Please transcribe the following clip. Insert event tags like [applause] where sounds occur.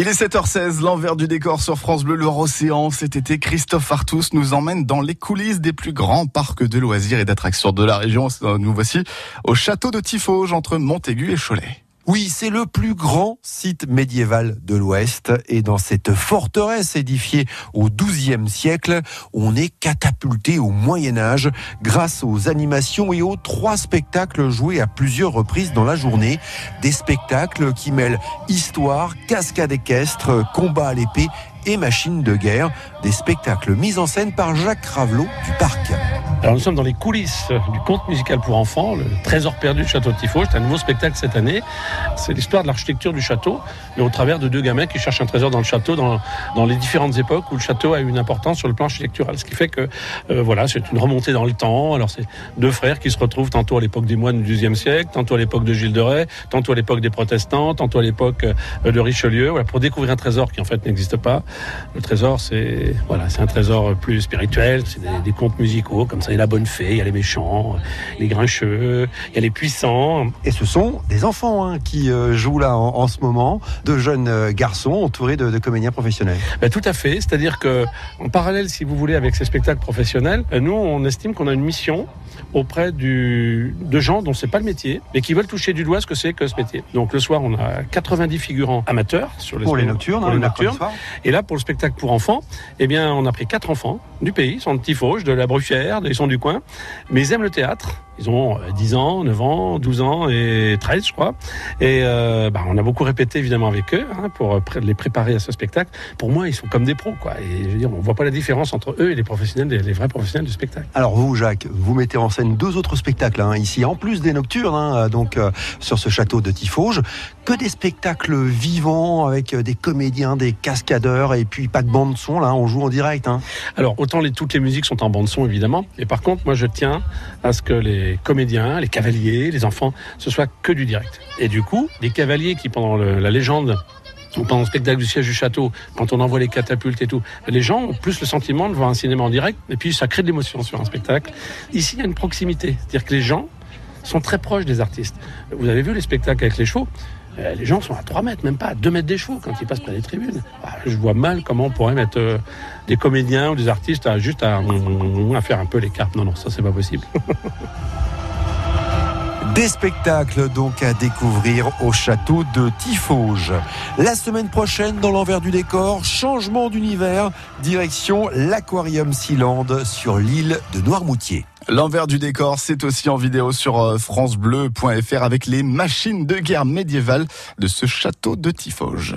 Il est 7h16, l'envers du décor sur France Bleu, Loire Océan. Cet été, Christophe Artus nous emmène dans les coulisses des plus grands parcs de loisirs et d'attractions de la région. Nous voici au château de Tifauge entre Montaigu et Cholet. Oui, c'est le plus grand site médiéval de l'Ouest et dans cette forteresse édifiée au XIIe siècle, on est catapulté au Moyen Âge grâce aux animations et aux trois spectacles joués à plusieurs reprises dans la journée. Des spectacles qui mêlent histoire, cascade équestre, combat à l'épée et machines de guerre. Des spectacles mis en scène par Jacques Ravelot du parc. Alors nous sommes dans les coulisses du conte musical pour enfants, le trésor perdu du château de Tifo. C'est un nouveau spectacle cette année. C'est l'histoire de l'architecture du château, mais au travers de deux gamins qui cherchent un trésor dans le château, dans, dans les différentes époques où le château a eu une importance sur le plan architectural. Ce qui fait que euh, voilà, c'est une remontée dans le temps. Alors c'est deux frères qui se retrouvent tantôt à l'époque des moines du XIIe siècle, tantôt à l'époque de Gilles de Rais, tantôt à l'époque des protestants, tantôt à l'époque euh, de Richelieu, pour découvrir un trésor qui en fait n'existe pas. Le trésor, c'est voilà, c'est un trésor plus spirituel, c'est des, des contes musicaux comme ça il y a la bonne fée, il y a les méchants, les grincheux, il y a les puissants. Et ce sont des enfants hein, qui euh, jouent là en, ce moment, de jeunes euh, garçons entourés de, comédiens professionnels. Ben, tout à fait, c'est-à-dire que en parallèle, si vous voulez, avec ces spectacles professionnels, euh, nous on estime qu'on a une mission auprès du, de gens dont c'est pas le métier, mais qui veulent toucher du doigt ce que c'est que ce métier. Donc le soir, on a 90 figurants amateurs sur les pour les nocturnes, pour les hein, nocturnes. Et là, pour le spectacle pour enfants, eh bien, on a pris quatre enfants du pays, ils sont de Tifauge, de la Bruffière, ils sont du coin, mais ils aiment le théâtre. Ils ont 10 euh, ans, 9 ans, 12 ans et 13, je crois. Et euh, bah, on a beaucoup répété évidemment avec eux hein, pour les préparer à ce spectacle. Pour moi, ils sont comme des pros, quoi. Et je veux dire, on voit pas la différence entre eux et les professionnels, les vrais professionnels du spectacle. Alors vous, Jacques, vous mettez en scène deux autres spectacles hein, ici, en plus des nocturnes, hein, donc euh, sur ce château de Tifauge, que des spectacles vivants avec des comédiens, des cascadeurs et puis pas de bande son. Là, on joue en direct. Alors autant les, toutes les musiques sont en bande son évidemment, et par contre, moi je tiens à ce que les comédiens, les cavaliers, les enfants, ce soit que du direct. Et du coup, les cavaliers qui, pendant la légende, ou pendant le spectacle du siège du château, quand on envoie les catapultes et tout, les gens ont plus le sentiment de voir un cinéma en direct, et puis ça crée de l'émotion sur un spectacle. Ici, il y a une proximité, c'est-à-dire que les gens sont très proches des artistes. Vous avez vu les spectacles avec les chevaux? Euh, les gens sont à 3 mètres, même pas à 2 mètres des chevaux quand ils passent près des tribunes. Bah, je vois mal comment on pourrait mettre euh, des comédiens ou des artistes à, juste à, faire un peu les cartes. Non, non, ça c'est pas possible. [laughs] Des spectacles donc à découvrir au château de Tifauge. La semaine prochaine, dans l'envers du décor, changement d'univers, direction l'aquarium Sealand sur l'île de Noirmoutier. L'envers du décor, c'est aussi en vidéo sur euh, francebleu.fr avec les machines de guerre médiévales de ce château de Tifauge.